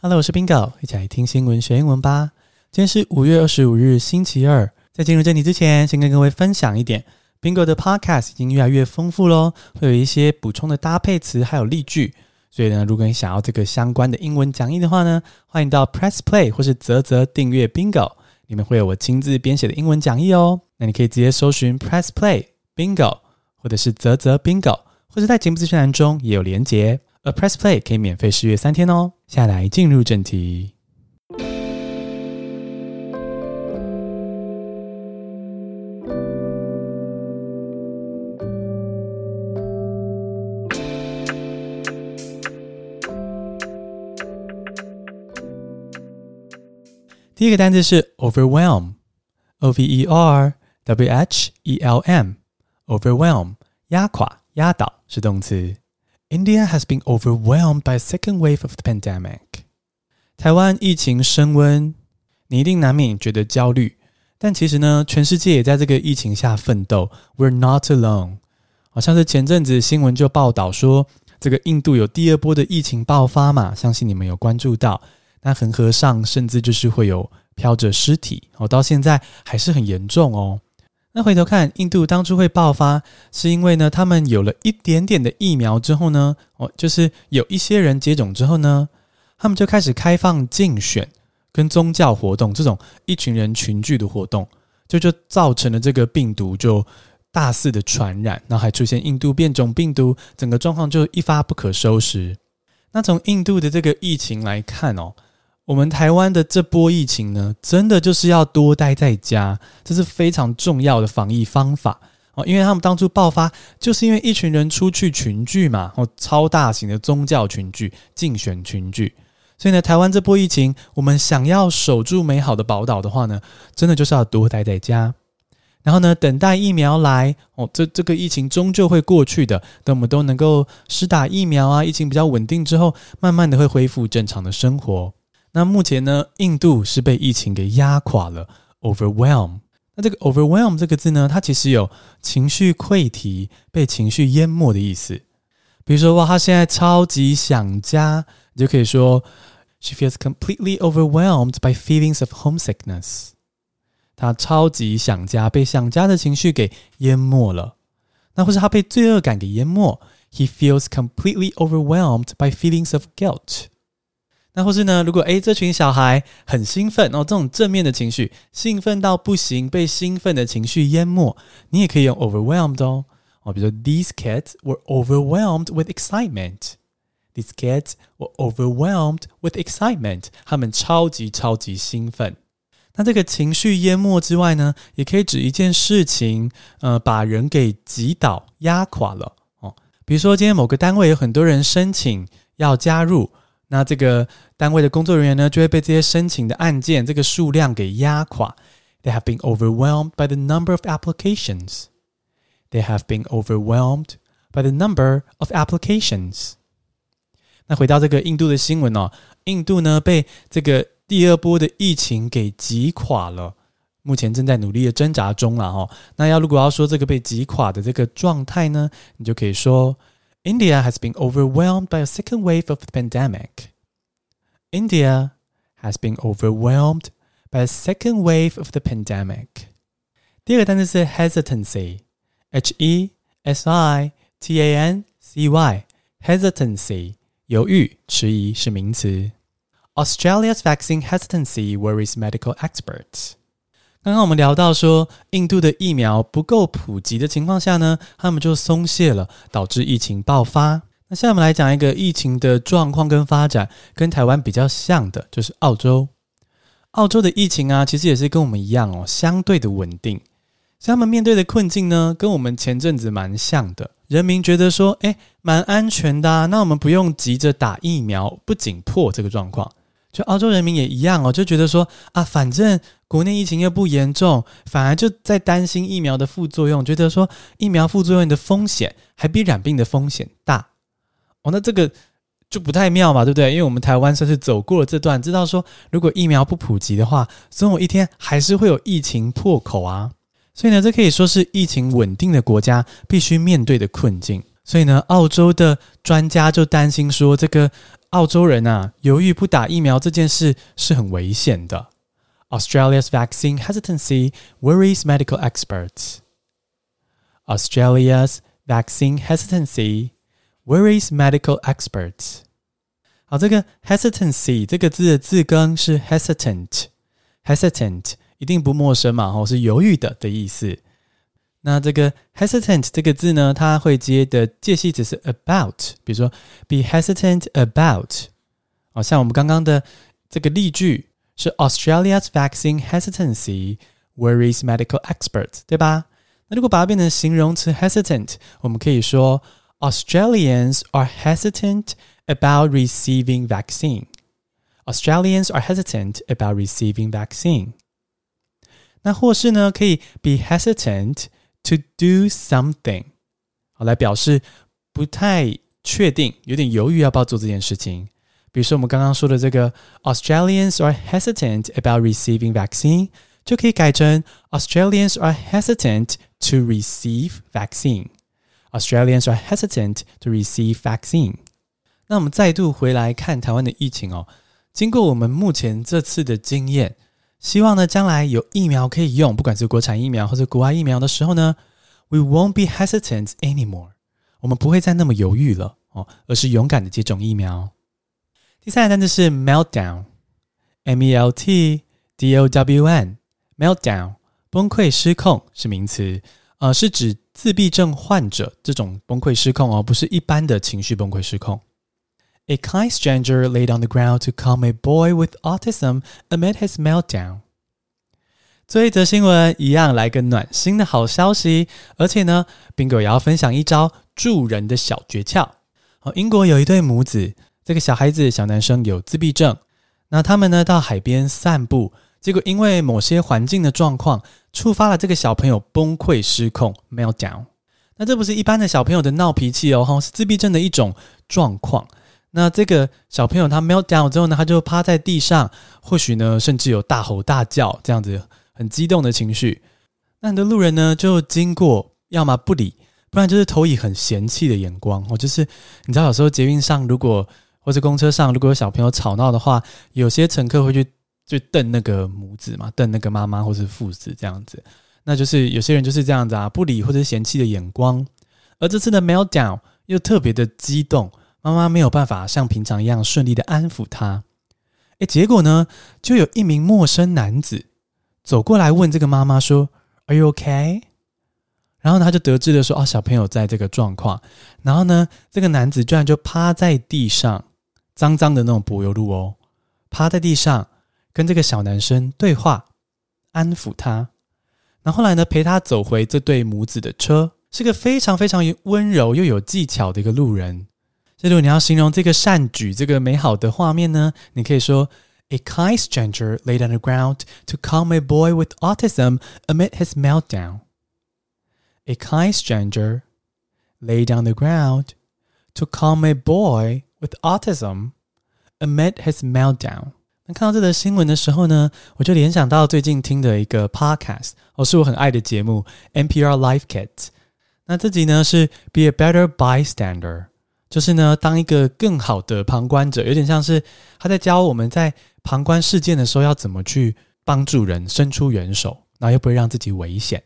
Hello，我是 Bingo，一起来听新闻学英文吧。今天是五月二十五日，星期二。在进入正题之前，先跟各位分享一点，Bingo 的 Podcast 已经越来越丰富喽，会有一些补充的搭配词，还有例句。所以呢，如果你想要这个相关的英文讲义的话呢，欢迎到 Press Play 或是泽泽订阅 Bingo，里面会有我亲自编写的英文讲义哦。那你可以直接搜寻 Press Play Bingo，或者是泽泽 Bingo，或者在节目资讯栏中也有连结。而 Press Play 可以免费试阅三天哦。下来进入正题。第一个单词是 overwhelm，O V E R W H E L M，overwhelm，压垮、压倒是动词。India has been overwhelmed by a second wave of the pandemic。台湾疫情升温，你一定难免觉得焦虑，但其实呢，全世界也在这个疫情下奋斗。We're not alone。好像是前阵子新闻就报道说，这个印度有第二波的疫情爆发嘛，相信你们有关注到。那恒河上甚至就是会有飘着尸体，哦，到现在还是很严重哦。那回头看，印度当初会爆发，是因为呢，他们有了一点点的疫苗之后呢，哦，就是有一些人接种之后呢，他们就开始开放竞选跟宗教活动这种一群人群聚的活动，就就造成了这个病毒就大肆的传染，然后还出现印度变种病毒，整个状况就一发不可收拾。那从印度的这个疫情来看哦。我们台湾的这波疫情呢，真的就是要多待在家，这是非常重要的防疫方法哦。因为他们当初爆发，就是因为一群人出去群聚嘛，哦，超大型的宗教群聚、竞选群聚，所以呢，台湾这波疫情，我们想要守住美好的宝岛的话呢，真的就是要多待在家，然后呢，等待疫苗来哦，这这个疫情终究会过去的，等我们都能够施打疫苗啊，疫情比较稳定之后，慢慢的会恢复正常的生活。那目前呢，印度是被疫情给压垮了，overwhelm。那这个 overwhelm 这个字呢，它其实有情绪溃堤、被情绪淹没的意思。比如说，哇，他现在超级想家，你就可以说，She feels completely overwhelmed by feelings of homesickness。他超级想家，被想家的情绪给淹没了。那或是他被罪恶感给淹没，He feels completely overwhelmed by feelings of guilt。那或是呢？如果诶，这群小孩很兴奋然哦，这种正面的情绪，兴奋到不行，被兴奋的情绪淹没，你也可以用 overwhelmed 哦。哦，比如说，These kids were overwhelmed with excitement. These kids were overwhelmed with excitement. 他们超级超级兴奋。那这个情绪淹没之外呢，也可以指一件事情，呃，把人给挤倒、压垮了哦。比如说，今天某个单位有很多人申请要加入。那这个单位的工作人员呢，就会被这些申请的案件这个数量给压垮。They have been overwhelmed by the number of applications. They have been overwhelmed by the number of applications. 那回到这个印度的新闻哦，印度呢被这个第二波的疫情给击垮了，目前正在努力的挣扎中了哈。那要如果要说这个被击垮的这个状态呢，你就可以说。India has been overwhelmed by a second wave of the pandemic. India has been overwhelmed by a second wave of the pandemic. 第二个单词是 hesitancy，h e s i t a n c y，hesitancy 犹豫、迟疑是名词。Australia's vaccine hesitancy worries medical experts. 刚刚我们聊到说，印度的疫苗不够普及的情况下呢，他们就松懈了，导致疫情爆发。那现在我们来讲一个疫情的状况跟发展，跟台湾比较像的，就是澳洲。澳洲的疫情啊，其实也是跟我们一样哦，相对的稳定。像他们面对的困境呢，跟我们前阵子蛮像的。人民觉得说，诶，蛮安全的啊，那我们不用急着打疫苗，不紧迫这个状况。就澳洲人民也一样哦，就觉得说啊，反正国内疫情又不严重，反而就在担心疫苗的副作用，觉得说疫苗副作用的风险还比染病的风险大哦，那这个就不太妙嘛，对不对？因为我们台湾算是走过了这段，知道说如果疫苗不普及的话，总有一天还是会有疫情破口啊。所以呢，这可以说是疫情稳定的国家必须面对的困境。所以呢，澳洲的专家就担心说，这个澳洲人啊，犹豫不打疫苗这件事是很危险的。Australia's vaccine hesitancy worries medical experts. Australia's vaccine hesitancy worries medical experts. 好，这个 hesitancy 这个字的字根是 hesitant，hesitant 一定不陌生嘛，吼，是犹豫的的意思。那这个 hesitant 这个字呢，它会接的介系词是 about，比如说 be hesitant about，好像我们刚刚的这个例句 是 Australia's vaccine hesitancy worries medical experts，对吧？那如果把它变成形容词 hesitant，我们可以说 Australians are hesitant about receiving vaccine。Australians are hesitant about receiving vaccine。那或是呢，可以 be hesitant。To do something，好，来表示不太确定，有点犹豫要不要做这件事情。 比如说我们刚刚说的这个 Australians are hesitant about receiving vaccine，就可以改成 Australians are hesitant to receive vaccine。Australians are hesitant to receive vaccine。那我们再度回来看台湾的疫情哦，经过我们目前这次的经验。希望呢，将来有疫苗可以用，不管是国产疫苗或者国外疫苗的时候呢，we won't be hesitant anymore。我们不会再那么犹豫了哦，而是勇敢的接种疫苗。 第三个单词是 meltdown，m e l t d o w n，meltdown，崩溃失控是名词，呃，是指自闭症患者这种崩溃失控哦，不是一般的情绪崩溃失控。A kind stranger laid on the ground to calm a boy with autism amid his meltdown。这一则新闻一样来个暖心的好消息，而且呢，Bingo 也要分享一招助人的小诀窍。哦，英国有一对母子，这个小孩子小男生有自闭症，那他们呢到海边散步，结果因为某些环境的状况，触发了这个小朋友崩溃失控 meltdown。那这不是一般的小朋友的闹脾气哦，哈，是自闭症的一种状况。那这个小朋友他 melt down 之后呢，他就趴在地上，或许呢，甚至有大吼大叫这样子很激动的情绪。那很多路人呢就经过，要么不理，不然就是投以很嫌弃的眼光。哦，就是你知道，有时候捷运上如果或是公车上如果有小朋友吵闹的话，有些乘客会去就瞪那个母子嘛，瞪那个妈妈或是父子这样子。那就是有些人就是这样子啊，不理或者嫌弃的眼光。而这次的 melt down 又特别的激动。妈妈没有办法像平常一样顺利的安抚他，诶，结果呢，就有一名陌生男子走过来问这个妈妈说：“Are you okay？” 然后他就得知了说：“哦，小朋友在这个状况。”然后呢，这个男子居然就趴在地上，脏脏的那种柏油路哦，趴在地上跟这个小男生对话，安抚他。那后来呢，陪他走回这对母子的车，是个非常非常温柔又有技巧的一个路人。这如果你要形容这个善举、这个美好的画面呢，你可以说：A kind stranger laid on the ground to calm a boy with autism amid his meltdown. A kind stranger laid on the ground to calm a boy with autism amid his meltdown. 那看到这则新闻的时候呢，我就联想到最近听的一个 podcast，哦，是我很爱的节目 NPR Life Kit。那这集呢是 Be a Better Bystander。就是呢，当一个更好的旁观者，有点像是他在教我们在旁观事件的时候要怎么去帮助人，伸出援手，然后又不会让自己危险。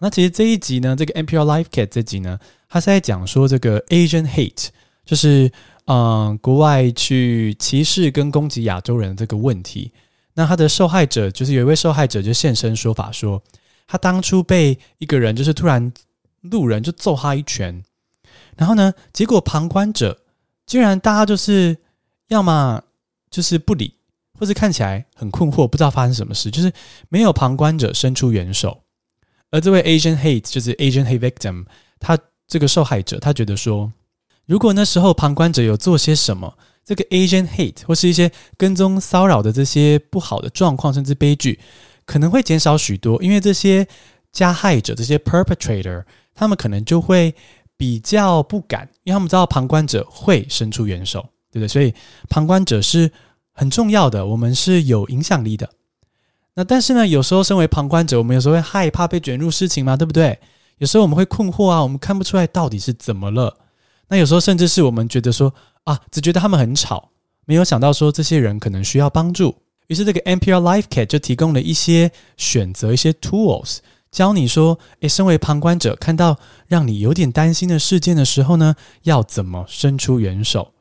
那其实这一集呢，这个 NPR Life Kit 这集呢，他是在讲说这个 Asian Hate，就是嗯，国外去歧视跟攻击亚洲人这个问题。那他的受害者就是有一位受害者就现身说法说，他当初被一个人就是突然路人就揍他一拳。然后呢，结果旁观者居然大家就是要么就是不理，或是看起来很困惑，不知道发生什么事，就是没有旁观者伸出援手。而这位 Asian hate 就是 Asian hate victim，他这个受害者，他觉得说，如果那时候旁观者有做些什么，这个 Asian hate 或是一些跟踪骚扰的这些不好的状况，甚至悲剧，可能会减少许多，因为这些加害者、这些 perpetrator，他们可能就会。比较不敢，因为他们知道旁观者会伸出援手，对不对？所以旁观者是很重要的，我们是有影响力的。那但是呢，有时候身为旁观者，我们有时候会害怕被卷入事情嘛，对不对？有时候我们会困惑啊，我们看不出来到底是怎么了。那有时候甚至是我们觉得说啊，只觉得他们很吵，没有想到说这些人可能需要帮助。于是这个 NPR Life Kit 就提供了一些选择，一些 tools，教你说，诶，身为旁观者，看到让你有点担心的事件的时候呢，要怎么伸出援手。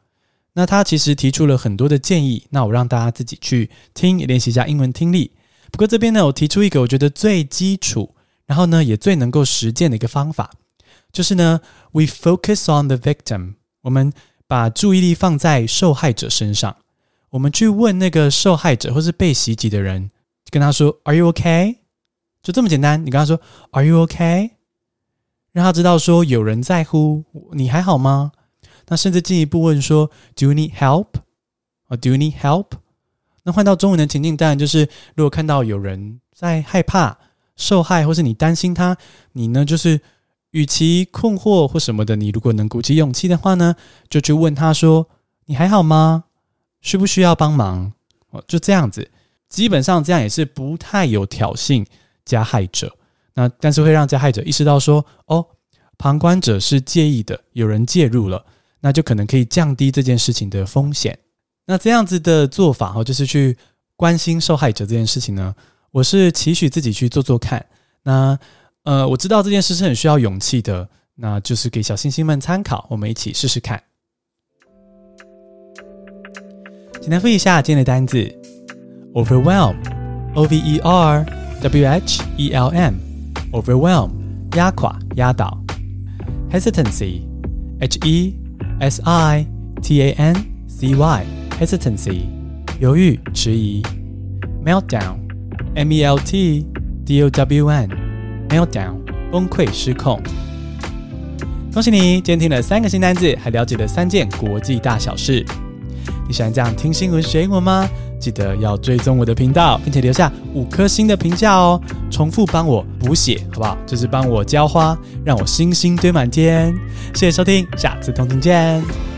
那他其实提出了很多的建议，那我让大家自己去听，练习一下英文听力。不过这边呢，我提出一个我觉得最基础，然后呢也最能够实践的一个方法，就是呢，we focus on the victim，我们把注意力放在受害者身上。我们去问那个受害者或是被袭击的人，跟他说 “Are you okay？” 就这么简单。你跟他说 “Are you okay？” 让他知道说有人在乎你，还好吗？那甚至进一步问说 “Do you need help？” 啊，“Do you need help？” 那换到中文的情境，当然就是如果看到有人在害怕、受害，或是你担心他，你呢就是与其困惑或什么的，你如果能鼓起勇气的话呢，就去问他说：“你还好吗？”需不需要帮忙？哦，就这样子，基本上这样也是不太有挑衅加害者。那但是会让加害者意识到说，哦，旁观者是介意的，有人介入了，那就可能可以降低这件事情的风险。那这样子的做法，哦，就是去关心受害者这件事情呢，我是期许自己去做做看。那呃，我知道这件事是很需要勇气的，那就是给小星星们参考，我们一起试试看。简单复习一下今天的单字：overwhelm，o v e r w h e l m，overwhelm，压垮、压倒；hesitancy，h e s i t a n c y，hesitancy，犹豫、迟疑；meltdown，M E L T D O W N Meltdown，崩溃、失控。恭喜你，今天听了三个新单字，还了解了三件国际大小事。你喜欢这样听新闻学英文吗？记得要追踪我的频道，并且留下五颗星的评价哦。重复帮我补写，好不好？就是帮我浇花，让我星星堆满天。谢谢收听，下次同听见。